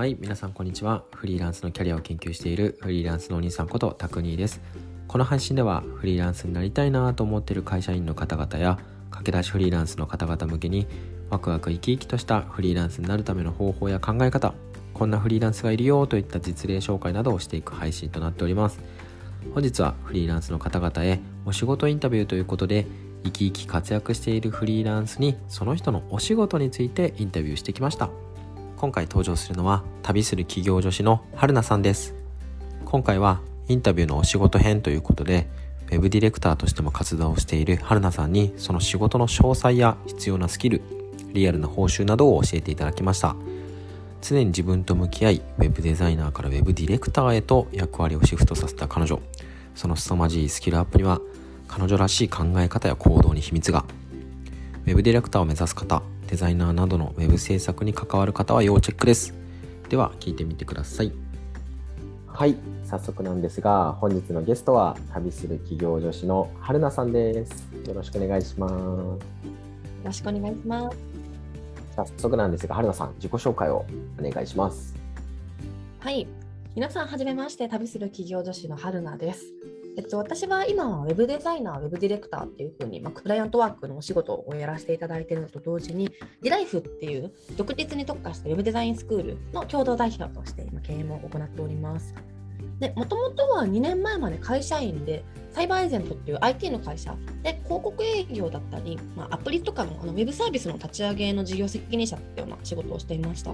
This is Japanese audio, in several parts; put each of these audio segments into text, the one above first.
はい皆さんこんにちは。フリーランスのキャリアを研究しているフリーランスのお兄さんことタクニーです。この配信ではフリーランスになりたいなと思っている会社員の方々や駆け出しフリーランスの方々向けにワクワク生き生きとしたフリーランスになるための方法や考え方こんなフリーランスがいるよといった実例紹介などをしていく配信となっております。本日はフリーランスの方々へお仕事インタビューということで生き生き活躍しているフリーランスにその人のお仕事についてインタビューしてきました。今回登場するのは旅する企業女子の春菜さんです。今回はインタビューのお仕事編ということで Web ディレクターとしても活動をしている春菜さんにその仕事の詳細や必要なスキルリアルな報酬などを教えていただきました。常に自分と向き合い Web デザイナーから Web ディレクターへと役割をシフトさせた彼女。その凄まじいスキルアップには彼女らしい考え方や行動に秘密が。Web ディレクターを目指す方デザイナーなどの Web 制作に関わる方は要チェックです。では聞いてみてください。はい早速なんですが本日のゲストは旅する企業女子の春菜さんです。よろしくお願いします。よろしくお願いします。早速なんですが春菜さん自己紹介をお願いします。はい。皆さんはじめまして旅する企業女子の春菜ですえっと、私は今は Web デザイナー、Web ディレクターっていうふうに、まあ、クライアントワークのお仕事をやらせていただいているのと同時に、ディライフっていう独立に特化した Web デザインスクールの共同代表として今経営も行っております。で、もともとは2年前まで会社員で、サイバーエージェントっていう IT の会社で広告営業だったり、まあ、アプリとかのあのウェブサービスの立ち上げの事業責任者っていうような仕事をしていました。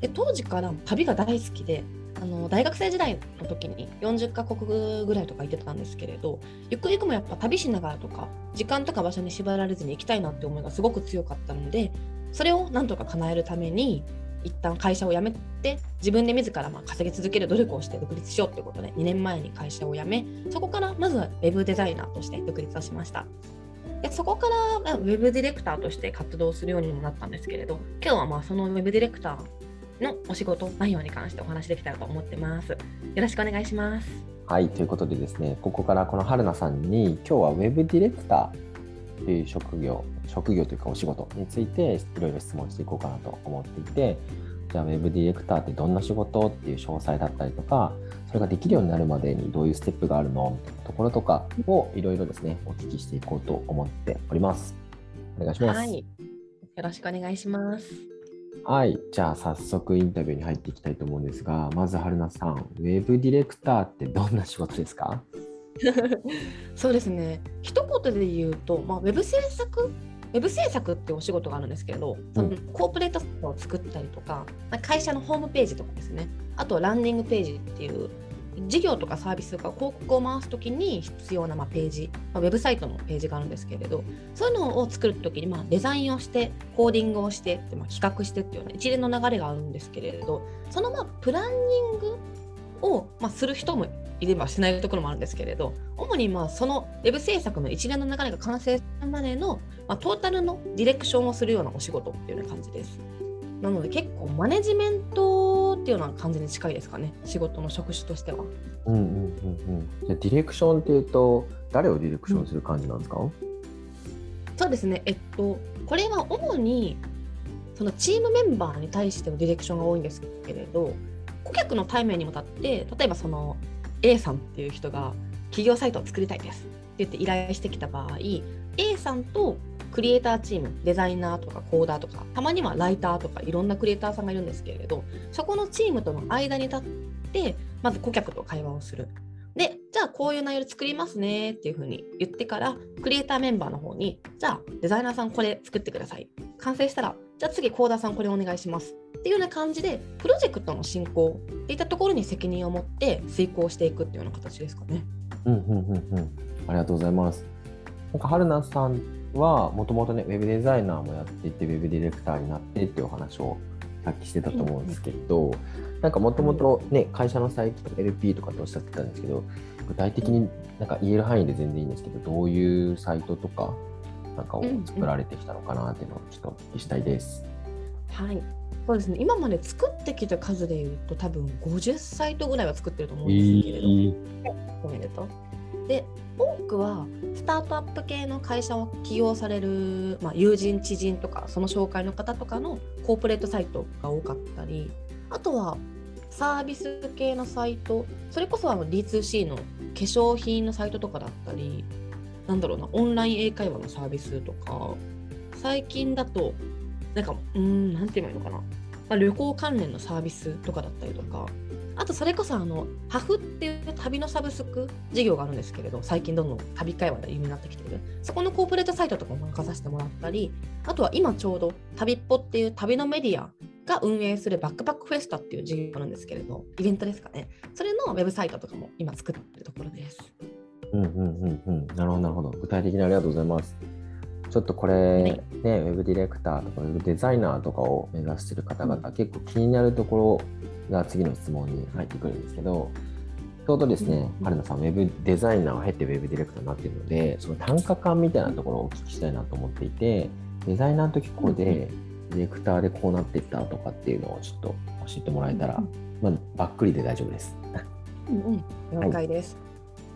で当時から旅が大好きであの大学生時代の時に40カ国ぐらいとか行ってたんですけれどゆくゆくもやっぱ旅しながらとか時間とか場所に縛られずに行きたいなって思いがすごく強かったのでそれをなんとか叶えるために一旦会社を辞めて自分で自らまあ稼ぎ続ける努力をして独立しようってことで2年前に会社を辞めそこからまずは Web デザイナーとして独立をしました。でそこから Web ディレクターとして活動するようにもなったんですけれど今日はまあその Web ディレクターのお仕事内容に関してお話できたらと思ってます。よろしくお願いします。はい、ということでですね、ここからこの春菜さんに今日は Web ディレクターという職業、職業というかお仕事についていろいろ質問していこうかなと思っていて、じゃあ Web ディレクターってどんな仕事っていう詳細だったりとか、それができるようになるまでにどういうステップがあるのみたいなところとかをいろいろですね、お聞きしていこうと思っております。お願いします。はい、よろしくお願いします。はい、じゃあ早速インタビューに入っていきたいと思うんですが、まず春菜さん、ウェブディレクターってどんな仕事ですか？そうですね、一言で言うと、まあ、ウェブ制作？ウェブ制作ってお仕事があるんですけど、そのコーポレートを作ったりとか、まあ、会社のホームページとかですね、あとランディングページっていう事業とかサービスが広告を回すときに必要なまページ、まあ、ウェブサイトのページがあるんですけれどそういうのを作るときにまデザインをしてコーディングをしてってま企画してっていうような一連の流れがあるんですけれどそのまプランニングをまする人もいればしないところもあるんですけれど主にまあそのウェブ制作の一連の流れが完成するまでの、まトータルのディレクションをするようなお仕事っていうような感じです。なので結構マネジメントっていうような感じに近いですかね仕事の職種としては。うんうんうんうん。じゃディレクションっていうと誰をディレクションする感じなんですか、うん、そうですねえっとこれは主にそのチームメンバーに対してのディレクションが多いんですけれど顧客の対面にも立って例えばその A さんっていう人が企業サイトを作りたいですって言って依頼してきた場合 A さんとクリエイターチームデザイナーとかコーダーとかたまにはライターとかいろんなクリエイターさんがいるんですけれどそこのチームとの間に立ってまず顧客と会話をするでじゃあこういう内容で作りますねっていうふうに言ってからクリエイターメンバーの方にじゃあデザイナーさんこれ作ってください完成したらじゃあ次コーダーさんこれお願いしますっていうような感じでプロジェクトの進行っていったところに責任を持って遂行していくっていうような形ですかね。うんうんうんうん。ありがとうございます。なんか春菜さんはもともとねウェブデザイナーもやっていてウェブディレクターになってっていうお話をさっきしてたと思うんですけど、うん、なんかもともとね会社のサイトとか LP とかっておっしゃってたんですけど具体的になんか言える範囲で全然いいんですけどどういうサイトとかなんかを作られてきたのかなっていうのをちょっとお聞きしたいです。うんうん、はい。そうですね。今まで作ってきた数でいうと多分50サイトぐらいは作ってると思うんですけれど、えー、おめでとう。で多くはスタートアップ系の会社を起業される、まあ、友人知人とかその紹介の方とかのコーポレートサイトが多かったりあとはサービス系のサイトそれこそあの D2C の化粧品のサイトとかだったりなんだろうなオンライン英会話のサービスとか最近だとなんかうんなんて言えばいいのかな、まあ、旅行関連のサービスとかだったりとかあとそれこそあのハフっていう旅のサブスク事業があるんですけれど最近どんどん旅会話で有名になってきている。そこのコーポレートサイトとかも任させてもらったりあとは今ちょうど旅っぽっていう旅のメディアが運営するバックパックフェスタっていう事業があるんですけれどイベントですかね。それのウェブサイトとかも今作ってるところです。うんうんうんうん。なるほどなるほど。具体的にありがとうございます。ちょっとこれ、はい、ね、ウェブディレクターとかウェブデザイナーとかを目指している方々、うん、結構気になるところが次の質問に入ってくるんですけど、ちょうどですね、春菜さん、ウェブデザイナーを経てウェブディレクターになっているので、その単価感みたいなところをお聞きしたいなと思っていて、デザイナーの時ここで、ディレクターでこうなっていったとかっていうのをちょっと教えてもらえたら、まあ、ばっくりで大丈夫です。うんうん、了解です。はい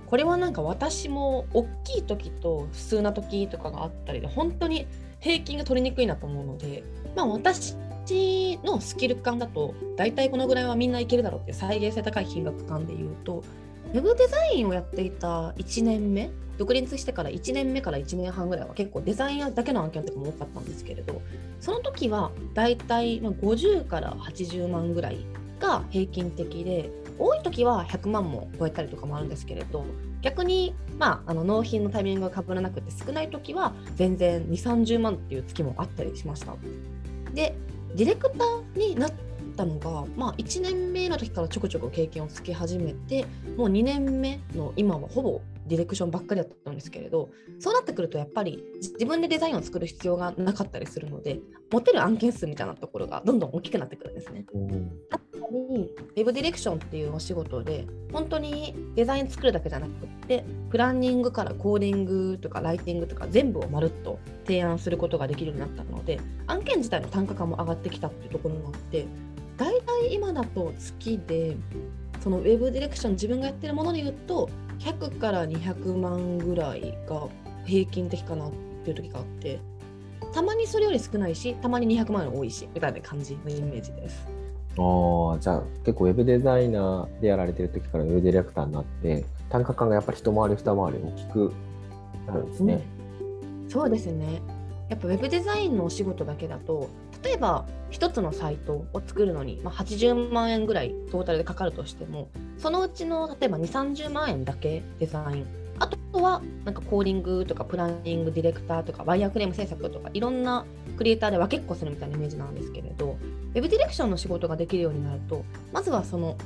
これはなんか私も大きい時と普通な時とかがあったりで本当に平均が取りにくいなと思うので、まあ、私のスキル感だと大体このぐらいはみんないけるだろうっていう再現性高い金額感で言うとウェブデザインをやっていた1年目独立してから1年目から1年半ぐらいは結構デザインだけの案件とかも多かったんですけれどその時は大体50から80万ぐらいが平均的で多い時は100万も超えたりとかもあるんですけれど逆に、まあ、あの納品のタイミングがかぶらなくて少ない時は全然2 3 0万っていう月もあったりしました。でディレクターになったのが、まあ、1年目の時からちょこちょこ経験をつけ始めてもう2年目の今はほぼディレクションばっかりだったんですけれどそうなってくるとやっぱり自分でデザインを作る必要がなかったりするので持てる案件数みたいなところがどんどん大きくなってくるんですね。うん、にウェブディレクションっていうお仕事で本当にデザイン作るだけじゃなくってプランニングからコーディングとかライティングとか全部をまるっと提案することができるようになったので案件自体の単価感も上がってきたっていうところもあって大体今だと月でそのウェブディレクション自分がやってるもので言うと100から200万ぐらいが平均的かなっていう時があってたまにそれより少ないしたまに200万円多いしみたいな感じのイメージです。あじゃあ結構ウェブデザイナーでやられてる時からウェブディレクターになって単価感がやっぱり一回り二回り大きくなるんですね、うん、そうですね。やっぱウェブデザインのお仕事だけだと例えば1つのサイトを作るのに、まあ、80万円ぐらいトータルでかかるとしてもそのうちの例えば2 3 0万円だけデザイン。あとはなんかコーディングとかプランニングディレクターとかワイヤーフレーム制作とかいろんなクリエイターで分けっこするみたいなイメージなんですけれどウェブディレクションの仕事ができるようになるとまずはその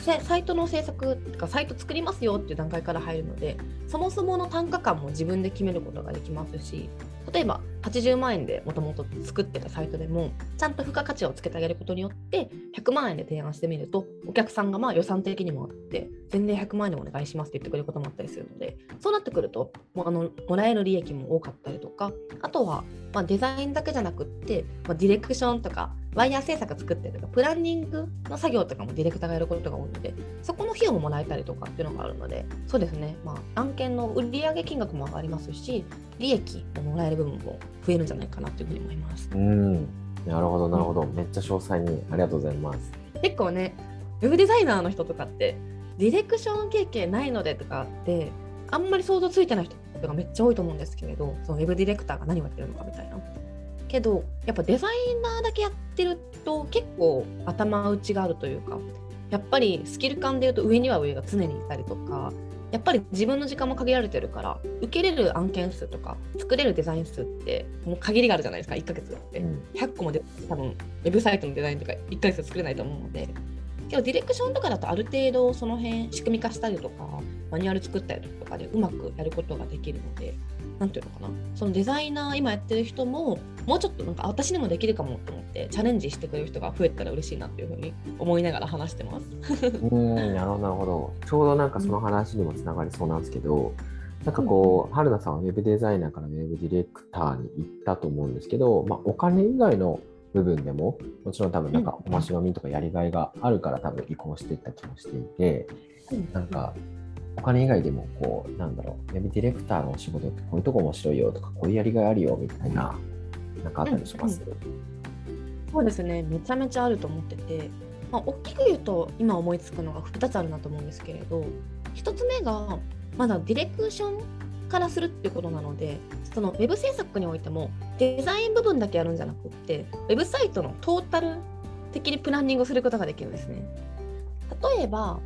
サイトの制作とかサイト作りますよっていう段階から入るのでそもそもの単価感も自分で決めることができますし例えば80万円でもともと作ってたサイトでもちゃんと付加価値をつけてあげることによって100万円で提案してみるとお客さんがまあ予算的にもあって全然100万円でお願いしますって言ってくれることもあったりするのでそうなってくるともあのもらえる利益も多かったりとかあとはまデザインだけじゃなくって、ま、ディレクションとかワイヤー制作作ってるとかプランニングの作業とかもディレクターがやることが多いのでそこの費用ももらえたりとかっていうのがあるのでそうですね、まあ、案件の売上金額も上がりますし利益をもらえる部分も増えるんじゃないかなというふうに思います。うんなるほどなるほど、うん、めっちゃ詳細にありがとうございます。結構ねウェブデザイナーの人とかってディレクション経験ないのでとかってあんまり想像ついてない人がめっちゃ多いと思うんですけれどそのウェブディレクターが何をやってるのかみたいな。けどやっぱデザイナーだけやってると結構頭打ちがあるというかやっぱりスキル感でいうと上には上が常にいたりとかやっぱり自分の時間も限られてるから受けれる案件数とか作れるデザイン数ってもう限りがあるじゃないですか1ヶ月だって、うん、100個もで多分ウェブサイトのデザインとか1ヶ月作れないと思うので。けどディレクションとかだとある程度その辺仕組み化したりとかマニュアル作ったりとかでうまくやることができるので何ていうのかな。そのデザイナー今やってる人ももうちょっとなんか私にもできるかもと思ってチャレンジしてくれる人が増えたら嬉しいなっていうふうに思いながら話してます。うんなるほど。なるほどちょうどなんかその話にもつながりそうなんですけど、うん、なんかこう、春菜さんはウェブデザイナーからウェブディレクターに行ったと思うんですけど、まあ、お金以外の部分でももちろん多分なんか面白みとかやりがいがあるから多分移行していった気もしていて、なんかお金以外でもこうなんだろうウェブディレクターのお仕事ってこういうとこ面白いよとかこういうやりがいあるよみたいななんかあったりします、うんうん、そうですね。めちゃめちゃあると思っててまあ、大きく言うと今思いつくのが2つあるなと思うんですけれど1つ目がまだディレクションからするっていうことなのでそのウェブ制作においてもデザイン部分だけやるんじゃなくってウェブサイトのトータル的にプランニングすることができるんですね。例えば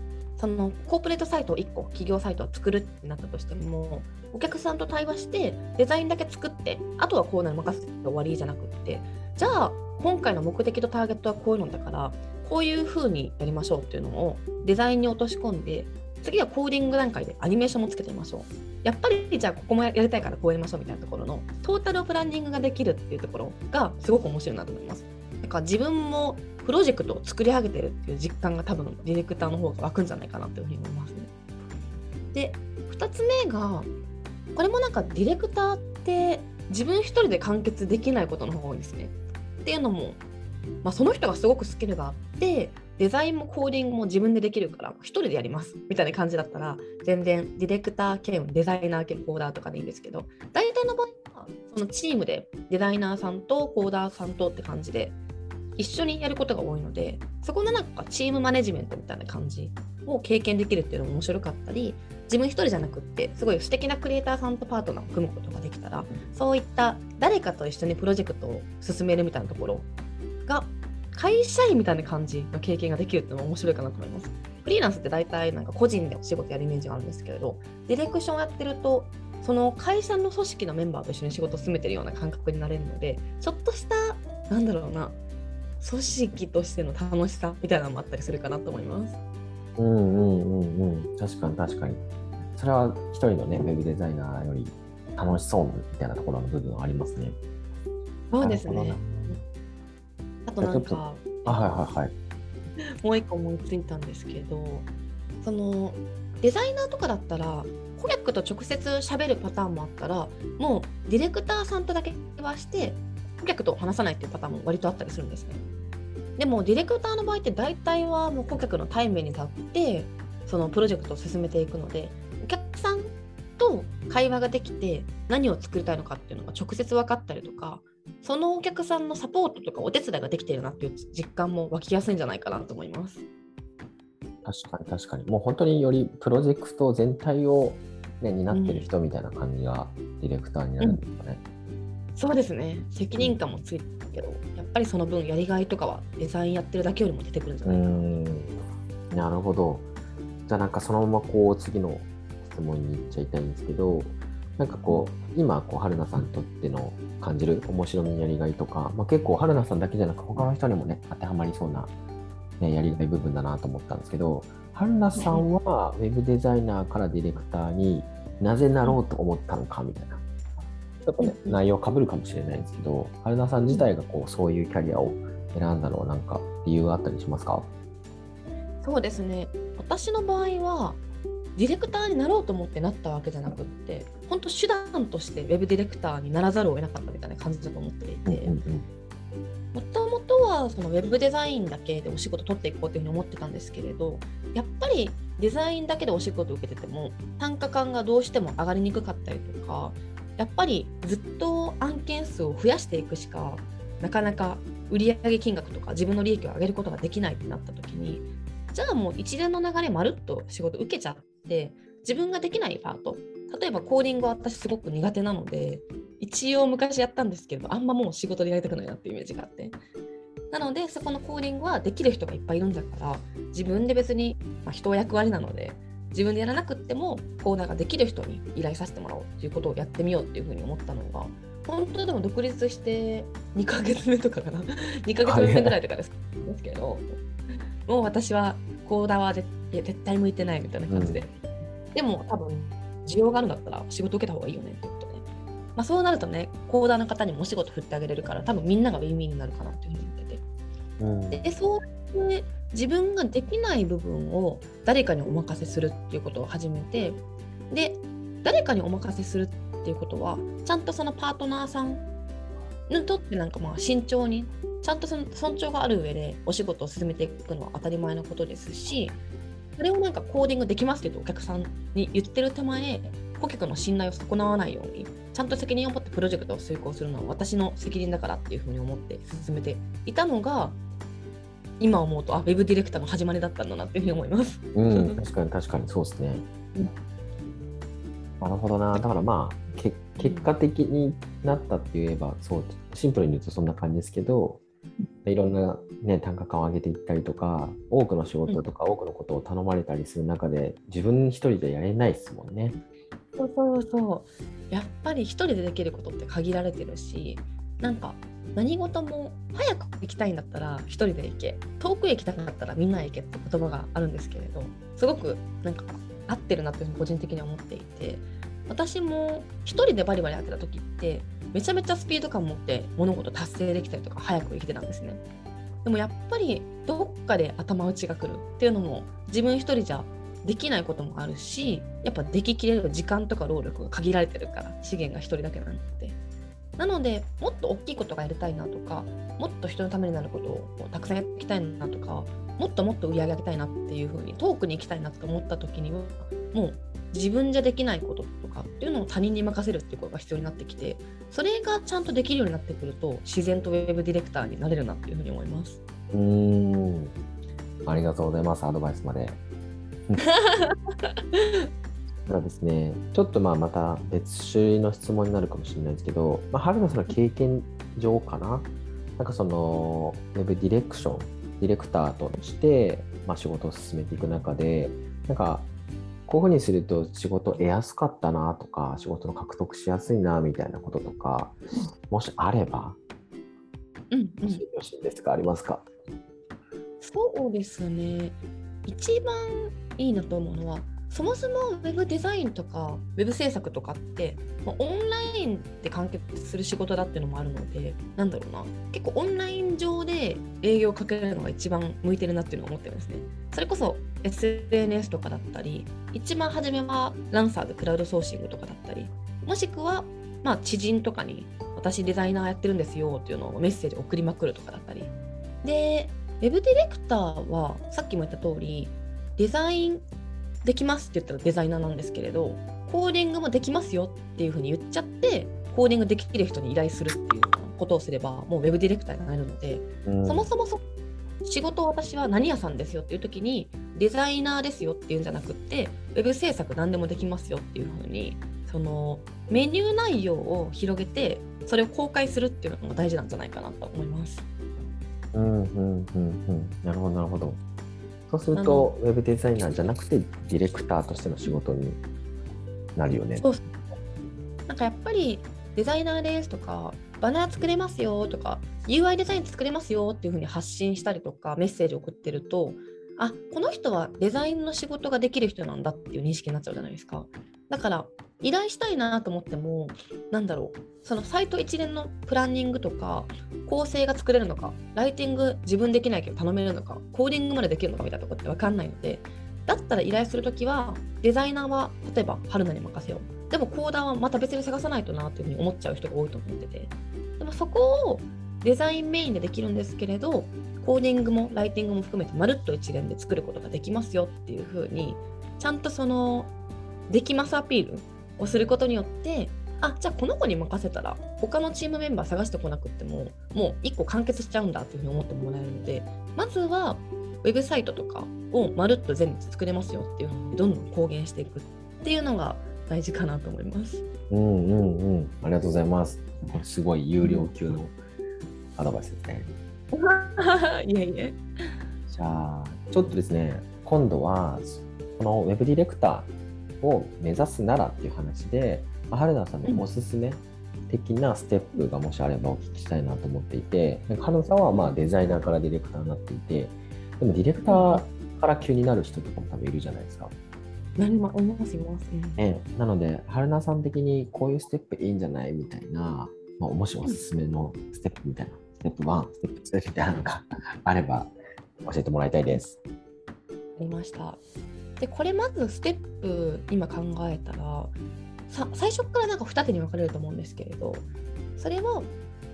そのコーポレートサイトを1個企業サイトを作るってなったとしてもお客さんと対話してデザインだけ作ってあとはこうなる任せて終わりじゃなくってじゃあ今回の目的とターゲットはこういうのだからこういう風にやりましょうっていうのをデザインに落とし込んで次はコーディング段階でアニメーションもつけてみましょう。やっぱりじゃあここもやりたいからこうやりましょうみたいなところのトータルプランニングができるっていうところがすごく面白いなと思います。だか自分もプロジェクトを作り上げてるっていう実感が多分ディレクターの方が湧くんじゃないかなというふうに思いますね。で2つ目がこれもなんかディレクターって自分一人で完結できないことの方が多いですね。っていうのも、まあ、その人がすごくスキルがあってデザインもコーディングも自分でできるから1人でやりますみたいな感じだったら全然ディレクター兼デザイナー兼コーダーとかでいいんですけど大体の場合はそのチームでデザイナーさんとコーダーさんとって感じで一緒にやることが多いのでそこのなんかチームマネジメントみたいな感じを経験できるっていうのも面白かったり自分一人じゃなくってすごい素敵なクリエイターさんとパートナーを組むことができたらそういった誰かと一緒にプロジェクトを進めるみたいなところが会社員みたいな感じの経験ができるっていうのも面白いかなと思います。フリーランスって大体なんか個人でお仕事やるイメージがあるんですけれどディレクションをやってるとその会社の組織のメンバーと一緒に仕事を進めてるような感覚になれるのでちょっとしたなんだろうな組織としての楽しさみたいなのもあったりするかなと思います。うんうんうんうん確かに確かにそれは一人のねウェブデザイナーより楽しそうみたいなところの部分はありますね。そうですね。あとなんかあはいはいはい。もう一個思いついたんですけどそのデザイナーとかだったら顧客と直接喋るパターンもあったらもうディレクターさんとだけはして顧客と話さないっていうパターンも割とあったりするんですね。でもディレクターの場合って大体はもう顧客の対面に立ってそのプロジェクトを進めていくのでお客さんと会話ができて何を作りたいのかっていうのが直接分かったりとかそのお客さんのサポートとかお手伝いができてるなっていう実感も湧きやすいんじゃないかなと思います。確かに確かにもう本当によりプロジェクト全体を、ね、担ってる人みたいな感じがディレクターになるんですかね。うん、そうですね責任感もついてるけどやっぱりその分やりがいとかはデザインやってるだけよりも出てくるんじゃないかな。なるほど。じゃあなんかそのままこう次の質問に行っちゃいたいんですけどなんかこう今こう春菜さんにとっての感じる面白みやりがいとか、まあ、結構春菜さんだけじゃなく他の人にもね当てはまりそうな、ね、やりがい部分だなと思ったんですけど春菜さんはウェブデザイナーからディレクターになぜなろうと思ったのかみたいなちょっとね内容かぶるかもしれないんですけど春菜さん自体がこうそういうキャリアを選んだのは何か理由があったりしますか？そうですね。私の場合はディレクターになろうと思ってなったわけじゃなくって本当手段としてウェブディレクターにならざるを得なかったみたいな感じだと思っていてもともとはそのウェブデザインだけでお仕事取っていこうというふうに思ってたんですけれどやっぱりデザインだけでお仕事を受けてても単価感がどうしても上がりにくかったりとかやっぱりずっと案件数を増やしていくしかなかなか売上金額とか自分の利益を上げることができないってなった時にじゃあもう一連の流れまるっと仕事受けちゃって自分ができないパート例えばコーディングは私すごく苦手なので一応昔やったんですけどあんまもう仕事でやりたくないなっていうイメージがあって。なのでそこのコーディングはできる人がいっぱいいるんだから自分で別に、まあ、人は役割なので自分でやらなくってもコーナーができる人に依頼させてもらおうっていうことをやってみようっていうふうに思ったのが本当でも独立して2ヶ月目とかかな。2ヶ月目ぐらいとかですですけどもう私はコーダーは絶対向いてないみたいな感じで、うん、でも多分需要があるんだったら仕事受けた方がいいよねってことで、まあ、そうなるとねコーダーの方にもお仕事振ってあげれるから多分みんながウィンウィンになるかなっていうふうに言ってて、うん、でそうやって自分ができない部分を誰かにお任せするっていうことを始めてで誰かにお任せするっていうことはちゃんとそのパートナーさんにとってなんかまあ慎重にちゃんとその尊重がある上でお仕事を進めていくのは当たり前のことですしそれをなんかコーディングできますけどお客さんに言ってる手前顧客の信頼を損なわないようにちゃんと責任を持ってプロジェクトを遂行するのは私の責任だからっていうふうに思って進めていたのが今思うとあウェブディレクターの始まりだったんだなっていうふうに思います。うん、確かに確かにそうですね。なるほどな。だからまあけ結果的になったって言えばそうシンプルに言うとそんな感じですけど、いろんな、ね、単価感を上げていったりとか多くの仕事とか多くのことを頼まれたりする中で自分一人でやれないですもんね。そうそうそう。やっぱり一人でできることって限られてるしなんか何事も早く行きたいんだったら一人で行け。遠くへ行きたかったらみんなへ行けって言葉があるんですけれどすごくなんか合ってるなというふうに個人的には思っていて私も一人でバリバリやってた時ってめちゃめちゃスピード感持って物事達成できたりとか早く生きてたんですね。でもやっぱりどっかで頭打ちが来るっていうのも自分一人じゃできないこともあるしやっぱでききれる時間とか労力が限られてるから資源が一人だけなんでなのでもっと大きいことがやりたいなとかもっと人のためになることをたくさんやっていきたいなとかもっともっと売り上げ上げたいなっていうふうに遠くに行きたいなと思った時にはもう自分じゃできないこととかっていうのを他人に任せるっていうことが必要になってきてそれがちゃんとできるようになってくると自然とウェブディレクターになれるなっていうふうに思います。うーんありがとうございますアドバイスまで。ただですね、ちょっとまあまた別種類の質問になるかもしれないですけど、まあ、春菜さんの経験上かな、なんかそのウェブディレクション、ディレクターとして、まあ、仕事を進めていく中で、なんかこういうふうにすると仕事得やすかったなとか、仕事の獲得しやすいなみたいなこととか、もしあれば、うんうん。教えてほしいんですか、ありますか？そうですね一番いいなと思うのはそもそもウェブデザインとかウェブ制作とかって、まあオンラインで完結する仕事だっていうのもあるのでなんだろうな。結構オンライン上で営業をかけるのが一番向いてるなっていうのを思ってるんですね。それこそ SNS とかだったり一番初めはランサーでクラウドソーシングとかだったりもしくはまあ知人とかに私デザイナーやってるんですよっていうのをメッセージ送りまくるとかだったり。でウェブディレクターはさっきも言った通りデザインできますって言ったらデザイナーなんですけれどコーディングもできますよっていうふうに言っちゃってコーディングできる人に依頼するっていうことをすればもうウェブディレクターになれるので、うんそもそもそ仕事私は何屋さんですよっていう時にデザイナーですよっていうんじゃなくってウェブ制作何でもできますよっていうふうにそのメニュー内容を広げてそれを公開するっていうのが大事なんじゃないかなと思います。うんうんうんうん。なるほどなるほど。そうするとウェブデザイナーじゃなくてディレクターとしての仕事になるよね。そうなんかやっぱりデザイナーですとかバナー作れますよとか UI デザイン作れますよっていうふうに発信したりとかメッセージを送ってるとあこの人はデザインの仕事ができる人なんだっていう認識になっちゃうじゃないですか。だから依頼したいなと思ってもなんだろうそのサイト一連のプランニングとか構成が作れるのかライティング自分できないけど頼めるのかコーディングまでできるのかみたいなところって分かんないのでだったら依頼するときはデザイナーは例えば春菜に任せよう。でもコーダーはまた別に探さないとなというふうに思っちゃう人が多いと思ってて。でもそこをデザインメインでできるんですけれどコーディングもライティングも含めてまるっと一連で作ることができますよっていうふうにちゃんとそのできますアピールをすることによってあじゃあこの子に任せたら他のチームメンバー探してこなくってももう1個完結しちゃうんだっていうふうに思ってもらえるのでまずはウェブサイトとかをまるっと全部作れますよっていうふうにどんどん公言していくっていうのが大事かなと思います。うんうんうんありがとうございますすごい有料級のアドバイスですね いえいえ。じゃあちょっとですね今度はこのウェブディレクターを目指すならっていう話でまあ春菜さんのおすすめ的なステップがもしあればお聞きしたいなと思っていて春菜さんはまあデザイナーからディレクターになっていてでもディレクターから急になる人とかも多分いるじゃないですか。なりまいますいます。ええ、なので、春菜さん的にこういうステップいいんじゃないみたいな、まあ、もしおすすめのステップみたいな、ステップ1、ステップ2みたいなのがあれば教えてもらいたいです。ありました。でこれまずステップ今考えたらさ最初からなんか二手に分かれると思うんですけれどそれは、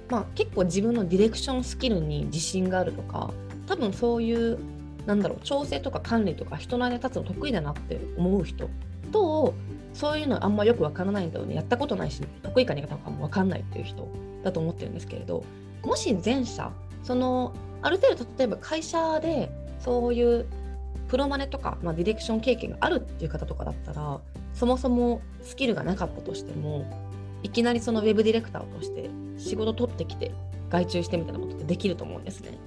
まあ、結構自分のディレクションスキルに自信があるとか多分そういうなんだろう調整とか管理とか人の間に立つの得意だなって思う人とそういうのあんまよく分からないんだよね。やったことないし得意か苦手かも分かんないっていう人だと思ってるんですけれどもし前者そのある程度例えば会社でそういうプロマネとか、まあ、ディレクション経験があるっていう方とかだったらそもそもスキルがなかったとしてもいきなりそのウェブディレクターとして仕事取ってきて外注してみたいなことってできると思うんですね。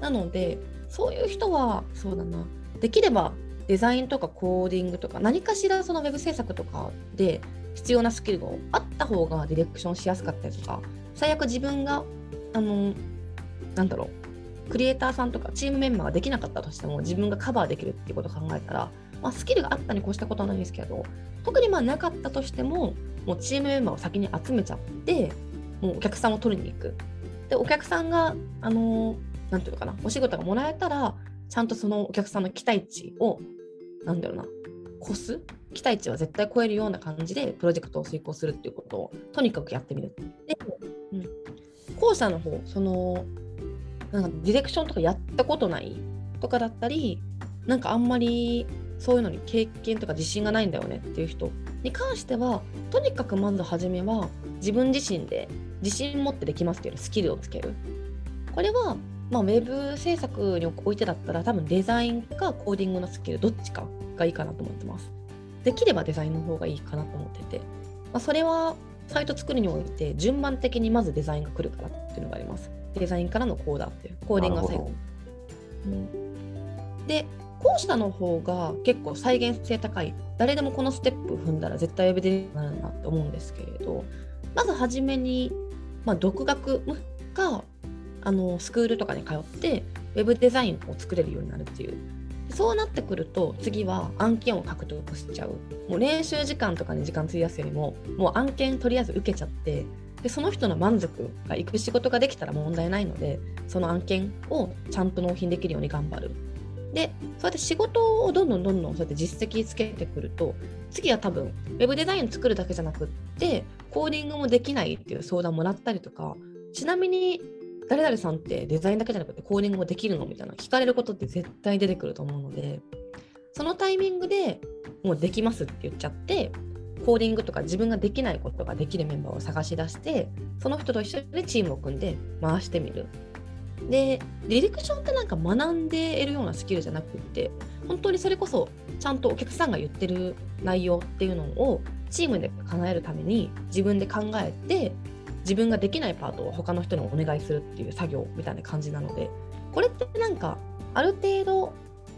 なのでそういう人はそうだなできればデザインとかコーディングとか何かしらそのウェブ制作とかで必要なスキルがあった方がディレクションしやすかったりとか最悪自分があのなんだろうクリエイターさんとかチームメンバーができなかったとしても自分がカバーできるっていうことを考えたら、まあ、スキルがあったに越したことはないんですけど特にまあなかったとしてももうチームメンバーを先に集めちゃってもうお客さんを取りに行く。でお客さんがあのなんていうのかなお仕事がもらえたらちゃんとそのお客さんの期待値をなんだろうな越す？期待値は絶対超えるような感じでプロジェクトを遂行するっていうことをとにかくやってみる。で、うん、後者の方そのなんかディレクションとかやったことないとかだったりなんかあんまりそういうのに経験とか自信がないんだよねっていう人に関してはとにかくまず初めは自分自身で自信持ってできますっていうスキルをつけるこれはまあ、ウェブ制作においてだったら多分デザインかコーディングのスキルどっちかがいいかなと思ってます。できればデザインの方がいいかなと思ってて、まあ、それはサイト作るにおいて順番的にまずデザインが来るからっていうのがあります。デザインからのコーダーっていう、コーディングが最後。うん、で、後者の方が結構再現性高い。誰でもこのステップ踏んだら絶対ウェブデザイナーになるなって思うんですけれど、まず初めに、まあ、独学かあのスクールとかに通ってウェブデザインを作れるようになるっていうそうなってくると次は案件を獲得しちゃう。もう練習時間とかに時間費やすよりももう案件とりあえず受けちゃってでその人の満足がいく仕事ができたら問題ないのでその案件をちゃんと納品できるように頑張る。でそうやって仕事をどんどんどんどんそうやって実績つけてくると次は多分ウェブデザイン作るだけじゃなくってコーディングもできないっていう相談もらったりとかちなみに誰々さんってデザインだけじゃなくてコーディングもできるのみたいな聞かれることって絶対出てくると思うのでそのタイミングでもうできますって言っちゃってコーディングとか自分ができないことができるメンバーを探し出してその人と一緒にチームを組んで回してみる。でディレクションってなんか学んで得るようなスキルじゃなくって本当にそれこそちゃんとお客さんが言ってる内容っていうのをチームで叶えるために自分で考えて自分ができないパートを他の人にお願いするっていう作業みたいな感じなのでこれってなんかある程度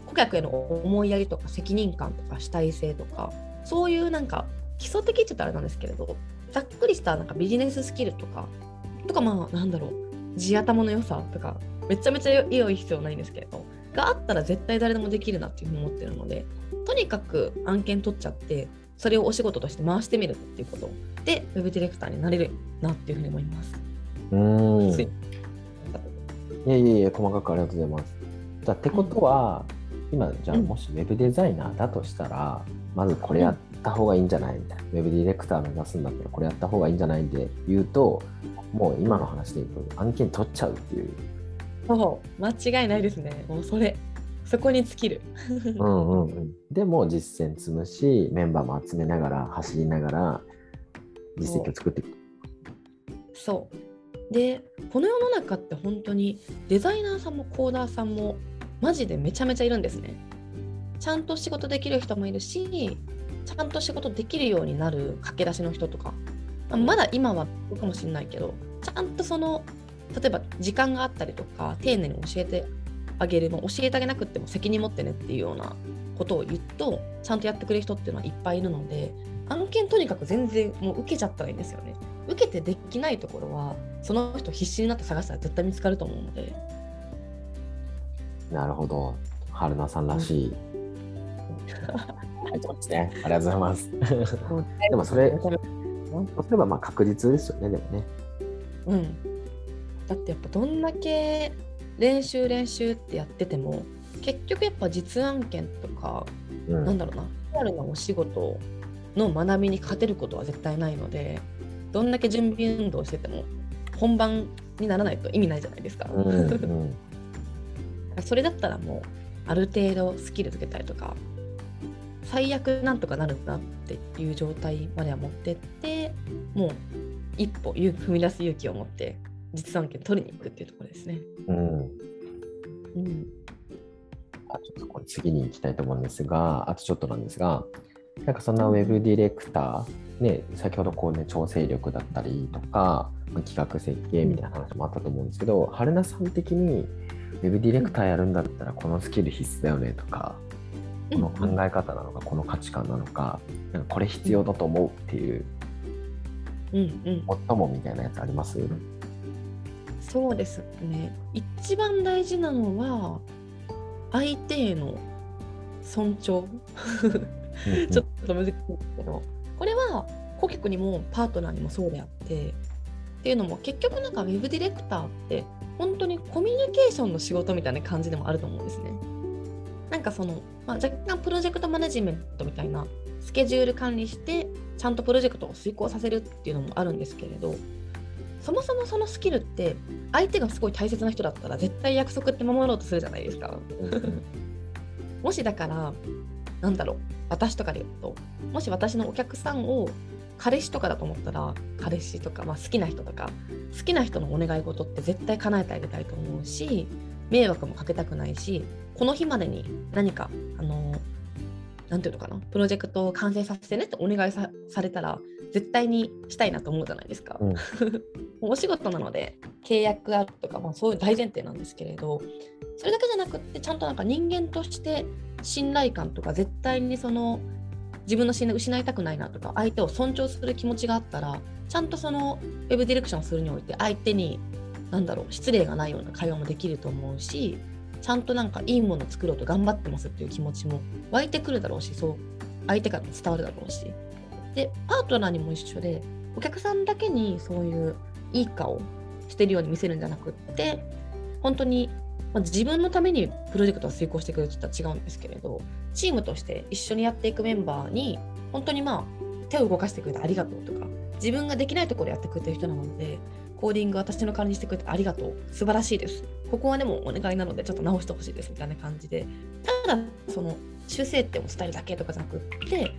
顧客への思いやりとか責任感とか主体性とかそういうなんか基礎的って言ったらあれなんですけれどざっくりしたなんかビジネススキルとかとかまあなんだろう地頭の良さとかめちゃめちゃ良い必要ないんですけれどがあったら絶対誰でもできるなっていうふうに思ってるのでとにかく案件取っちゃってそれをお仕事として回してみるっていうこと。でウェブディレクターになれるなっていうふうに思います。うん。い。やいやいや細かくありがとうございます。じゃってことは、うん、今じゃあもしウェブデザイナーだとしたら、うん、まずこれやった方がいいんじゃないみたいな、ウェブディレクター目指すんだったらこれやった方がいいんじゃないで言うともう今の話で言うと案件取っちゃうっていう。そう。間違いないですね。もうそれそこに尽きる。うんうん、うん、でも実践積むしメンバーも集めながら走りながら実績を作っていく。そう。でこの世の中って本当にデザイナーさんもコーダーさんもマジでめちゃめちゃいるんですね。ちゃんと仕事できる人もいるしちゃんと仕事できるようになる駆け出しの人とか。まだ今はかもしれないけどちゃんとその例えば時間があったりとか丁寧に教えてあげるの教えてあげなくても責任持ってねっていうようなことを言うとちゃんとやってくれる人っていうのはいっぱいいるので案件とにかく全然もう受けちゃったらいいんですよね受けてできないところはその人必死になって探したら絶対見つかると思うのでなるほど春菜さんらしい、うですね。ありがとうございます。でもそれ、そうすればまあ確実ですよね、でもね。うん。だってやっぱどんだけ練習練習ってやってても結局やっぱ実案件とか、うん、なんだろうなリアルなお仕事の学びに勝てることは絶対ないのでどんだけ準備運動してても本番にならないと意味ないじゃないですか。うんうん、それだったらもうある程度スキルつけたりとか最悪なんとかなるなっていう状態までは持ってってもう一歩踏み出す勇気を持って実案件取りに行くっていうところですね。うん。うん。あちょっとこれ次に行きたいと思うんですが、あとちょっとなんですが、なんかそんなウェブディレクター、ね、先ほどこうね、調整力だったりとか、まあ企画設計みたいな話もあったと思うんですけど、春菜さん的にウェブディレクターやるんだったらこのスキル必須だよねとか、この考え方なのか、この価値観なのか、なんかこれ必要だと思うっていう、うんうん、最もみたいなやつあります？そうですね。一番大事なのは相手への尊重。ちょっと難しいんですけどこれは顧客にもパートナーにもそうであってっていうのも結局なんかウェブディレクターって本当にコミュニケーションの仕事みたいな感じでもあると思うんですね。なんかその、まあ、若干プロジェクトマネジメントみたいなスケジュール管理してちゃんとプロジェクトを遂行させるっていうのもあるんですけれどそもそもそのスキルって相手がすごい大切な人だったら絶対約束って守ろうとするじゃないですか。もしだからなんだろう私とかで言うともし私のお客さんを彼氏とかだと思ったら彼氏とか、まあ、好きな人とか好きな人のお願い事って絶対叶えてあげたいと思うし迷惑もかけたくないしこの日までに何かあのなんていうのかな？プロジェクトを完成させてねってお願いさされたら絶対にしたいなと思うじゃないですか。うん お仕事なので契約があるとか、まあ、そういう大前提なんですけれどそれだけじゃなくってちゃんとなんか人間として信頼感とか絶対にその自分の信頼を失いたくないなとか相手を尊重する気持ちがあったらちゃんとそのウェブディレクションをするにおいて相手に何だろう失礼がないような会話もできると思うしちゃんとなんかいいもの作ろうと頑張ってますっていう気持ちも湧いてくるだろうしそう相手からも伝わるだろうし。でパートナーにも一緒でお客さんだけにそういういい顔してるように見せるんじゃなくって本当に、ま、自分のためにプロジェクトを遂行してくれるって言ったら違うんですけれどチームとして一緒にやっていくメンバーに本当にまあ手を動かしてくれてありがとうとか自分ができないところやってくれてる人なのでコーディング私の代わりにしてくれてありがとう。素晴らしいです。ここはでもお願いなのでちょっと直してほしいですみたいな感じで。ただその修正点を伝えるだけとかじゃなくって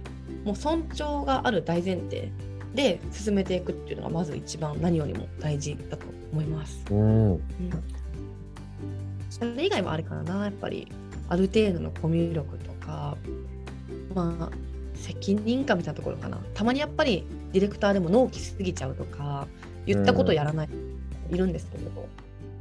もう尊重がある大前提で進めていくっていうのがまず一番何よりも大事だと思います。うんうん、それ以外もあるからなやっぱりある程度のコミュ力とかまあ責任感みたいなところかな。たまにやっぱりディレクターでも納期しすぎちゃうとか言ったことやらない、いるんですけれど、ま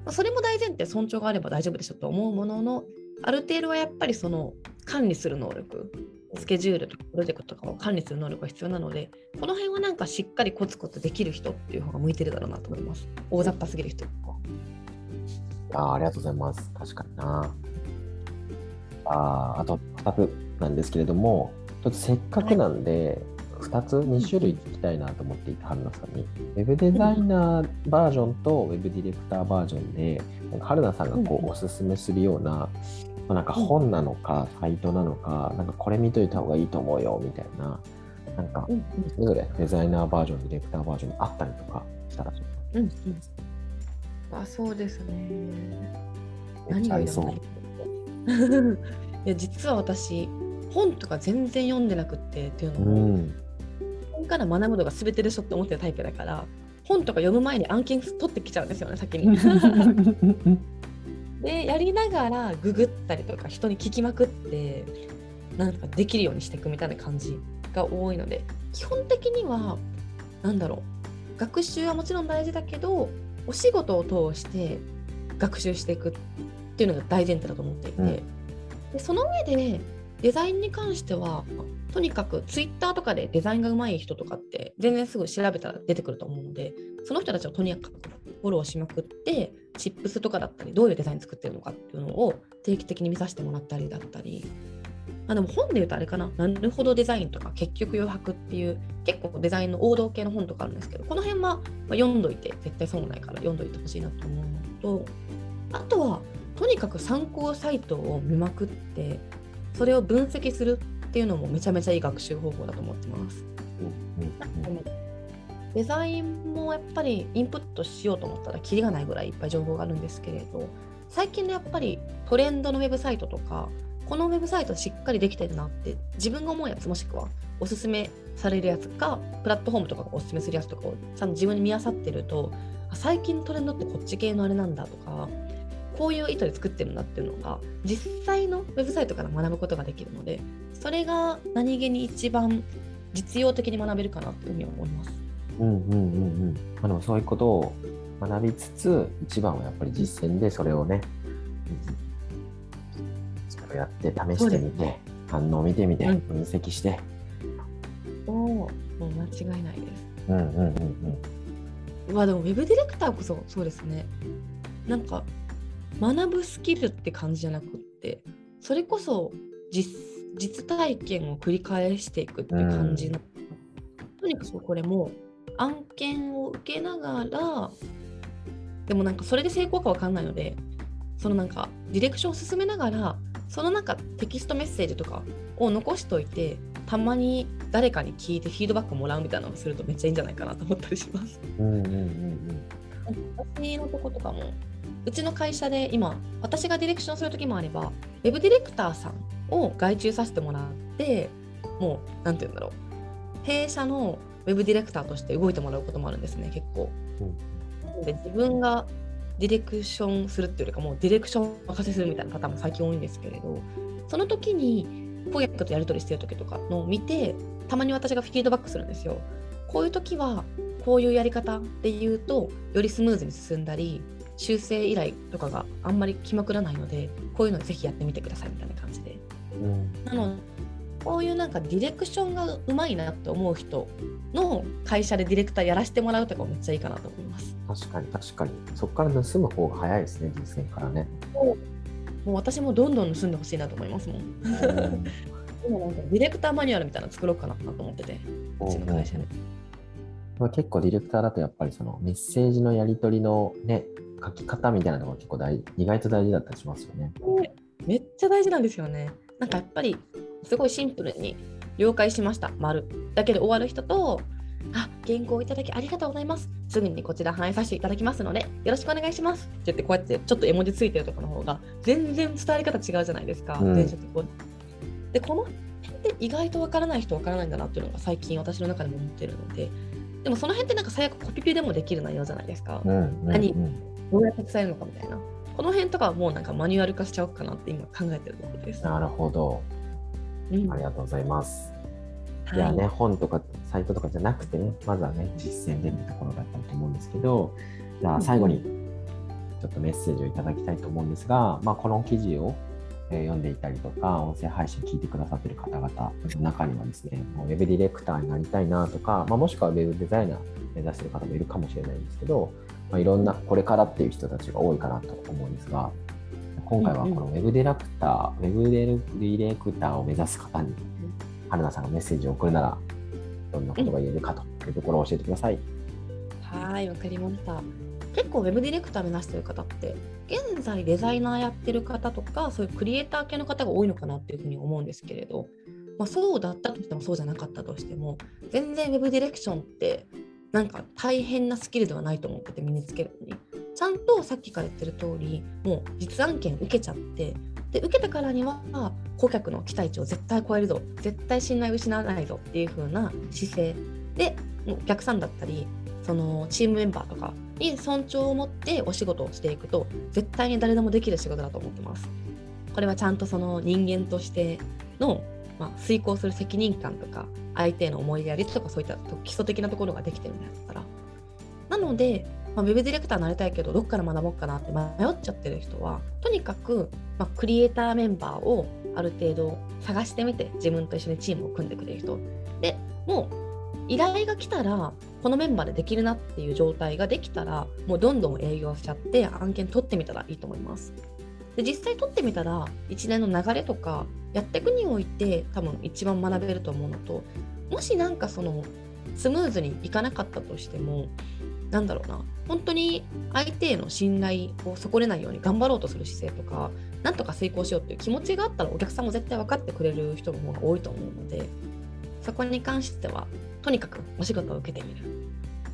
あそれも大前提尊重があれば大丈夫でしょと思うもののある程度はやっぱりその管理する能力スケジュールとかプロジェクトとかを管理する能力が必要なのでこの辺はなんかしっかりコツコツできる人っていう方が向いてるだろうなと思います大雑把すぎる人あありがとうございます。確かにな。ああと2つなんですけれども、ちょっとせっかくなんで、2つ、2種類聞きたいなと思っていて、春菜さんに。ウェブデザイナーバージョンとウェブディレクターバージョンで、なんか春菜さんがこうおすすめするような、まあなんか本なのか、サイトなのか、なんかこれ見といた方がいいと思うよみたいな、なんかうんそれぞれデザイナーバージョン、ディレクターバージョンあったりとかしたらうんうんあそうですねとめっちゃありそう。いや実は私本とか全然読んでなくってっていうのうも、ん。本から学ぶのが全てでしょって思ってるタイプだから本とか読む前に案件取ってきちゃうんですよね先に。でやりながらググったりとか人に聞きまくってなんかできるようにしていくみたいな感じが多いので基本的にはなんだろう学習はもちろん大事だけどお仕事を通して学習していくっていうのが大前提だと思っていて、うんでその上でデザインに関してはとにかくツイッターとかでデザインが上手い人とかって全然すぐ調べたら出てくると思うのでその人たちをとにかくフォローしまくってチップスとかだったりどういうデザイン作ってるのかっていうのを定期的に見させてもらったりだったり。あでも本で言うとあれかな。なるほどデザインとか結局余白っていう結構デザインの王道系の本とかあるんですけどこの辺はま読んどいて絶対損ないから読んどいてほしいなと思うのとあとはとにかく参考サイトを見まくってそれを分析するっていうのもめちゃめちゃいい学習方法だと思ってます。デザインもやっぱりインプットしようと思ったらキリがないぐらいいっぱい情報があるんですけれど最近のやっぱりトレンドのウェブサイトとかこのウェブサイトしっかりできてるなって自分が思うやつもしくはおすすめされるやつかプラットフォームとかがおすすめするやつとかをちゃんと自分に見漁ってると最近トレンドってこっち系のあれなんだとかこういう意図で作ってるんだっていうのが実際のウェブサイトから学ぶことができるのでそれが何気に一番実用的に学べるかなというふうに思います。うんうんうんうんまあ、でもそういうことを学びつつ一番はやっぱり実践でそれをね、それをやって試してみて、反応を見てみて、分析して。おおもう間違いないです。うんうんうんうん。まあでもウェブディレクターこそそうですね。なんか学ぶスキルって感じじゃなくってそれこそ実実体験を繰り返していくって感じの、うん、とにかくこれも案件を受けながらでもなんかそれで成功かわかんないのでそのなんかディレクションを進めながらその中テキストメッセージとかを残しといてたまに誰かに聞いてフィードバックもらうみたいなのをするとめっちゃいいんじゃないかなと思ったりします。うんうんうんうん、私のとことかもうちの会社で今私がディレクションする時もあればウェブディレクターさんを外注させてもらってもう何て言うんだろう弊社のウェブディレクターとして動いてもらうこともあるんですね結構。うん、で自分がディレクションするっていうよりかもうディレクション任せするみたいなパターンも最近多いんですけれどその時にプロジェクトとやり取りしてる時とかのを見てたまに私がフィードバックするんですよ。こういう時はこういうやり方で言うとよりスムーズに進んだり修正依頼とかがあんまり決まくらないのでこういうのぜひやってみてくださいみたいな感じで、うん、なのでこういうなんかディレクションがうまいなって思う人の会社でディレクターやらせてもらうとかめっちゃいいかなと思います。確かに確かに。そこから盗む方が早いですね実践からね。もう私もどんどん盗んでほしいなと思いますもん。今なんかディレクターマニュアルみたいなの作ろうかなと思っててうちの会社で、まあ、結構ディレクターだとやっぱりそのメッセージのやり取りのね書き方みたいなのが結構大意外と大事だったりしますよね。めっちゃ大事なんですよね。なんかやっぱりすごいシンプルに了解しました、丸だけで終わる人と、あ、原稿いただきありがとうございます。すぐにこちら反映させていただきますので、よろしくお願いします。って言って、こうやってちょっと絵文字ついてるとかの方が、全然伝わり方違うじゃないですか、うん、で、この辺って意外とわからない人わからないんだなっていうのが最近私の中でも思ってるので、でもその辺ってなんか最悪コピペでもできる内容じゃないですか。うんうんうん、何？どうやって伝えるのかみたいな。この辺とかはもうなんかマニュアル化しちゃおうかなって今考えてるところです。なるほど。うん、ありがとうございます。はい、いやね、本とかサイトとかじゃなくてね、まずはね、実践でってところだったと思うんですけど、じゃあ最後にちょっとメッセージをいただきたいと思うんですが、まあ、この記事を読んでいたりとか、音声配信聞いてくださっている方々の中にはですね、ウェブディレクターになりたいなとか、まあ、もしくはウェブデザイナー目指している方もいるかもしれないんですけど、まあ、いろんなこれからっていう人たちが多いかなと思うんですが、今回はこのウェブディレクター、ウェブディレクターを目指す方に、春菜さんがメッセージを送るなら、どんなことが言えるかというところを教えてください。はい、わかりました。結構ウェブディレクター目指してる方って、現在デザイナーやってる方とか、そういうクリエイター系の方が多いのかなっていうふうに思うんですけれど、まあ、そうだったとしてもそうじゃなかったとしても、全然ウェブディレクションってなんか大変なスキルではないと思ってて身につけるのに。ちゃんとさっきから言ってる通りもう実案件受けちゃってで受けたからには顧客の期待値を絶対超えるぞ。絶対信頼を失わないぞっていう風な姿勢。でお客さんだったりそのチームメンバーとかに尊重を持ってお仕事をしていくと絶対に誰でもできる仕事だと思ってます。これはちゃんとその人間としてのまあ、遂行する責任感とか相手への思いやりとかそういった基礎的なところができてるんだったらなので、まあ、ウェブディレクターになりたいけどどっから学ぼうかなって迷っちゃってる人はとにかく、まあ、クリエイターメンバーをある程度探してみて自分と一緒にチームを組んでくれる人でもう依頼が来たらこのメンバーでできるなっていう状態ができたらもうどんどん営業しちゃって案件取ってみたらいいと思います。で実際取ってみたら一連の流れとかやっていくにおいて多分一番学べると思うのともしなんかそのスムーズにいかなかったとしてもなんだろうな本当に相手への信頼を損ねないように頑張ろうとする姿勢とかなんとか成功しようっていう気持ちがあったらお客さんも絶対分かってくれる人の方が多いと思うのでそこに関してはとにかくお仕事を受けてみる。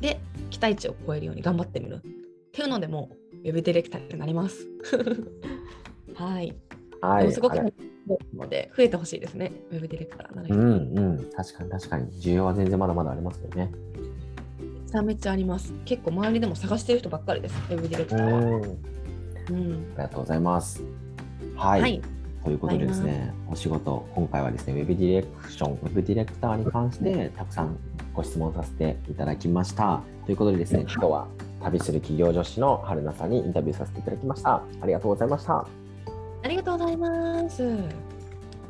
で期待値を超えるように頑張ってみる。っていうのでもウェブディレクターになります。はい。はい、すごくので増えてほしいですね、ウェブディレクターなるうんうん、確かに確かに、需要は全然まだまだありますよね。めちゃめちゃあります。結構周りでも探してる人ばっかりです、ウェブディレクターは。うん、ありがとうございます。はい、はいということでですね、お仕事、今回はですね、ウェブディレクション、ウェブディレクターに関してたくさんご質問させていただきました。ということでですね、今日は旅する企業女子の春菜さんにインタビューさせていただきました。ありがとうございました。ありがとうございます。あり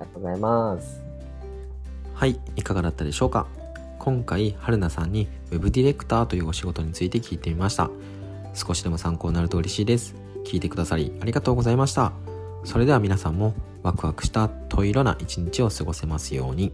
がとうございます。はい、いかがだったでしょうか今回、春菜さんに Web ディレクターというお仕事について聞いてみました。少しでも参考になると嬉しいです。聞いてくださりありがとうございました。それでは皆さんもワクワクしたトイ色な一日を過ごせますように。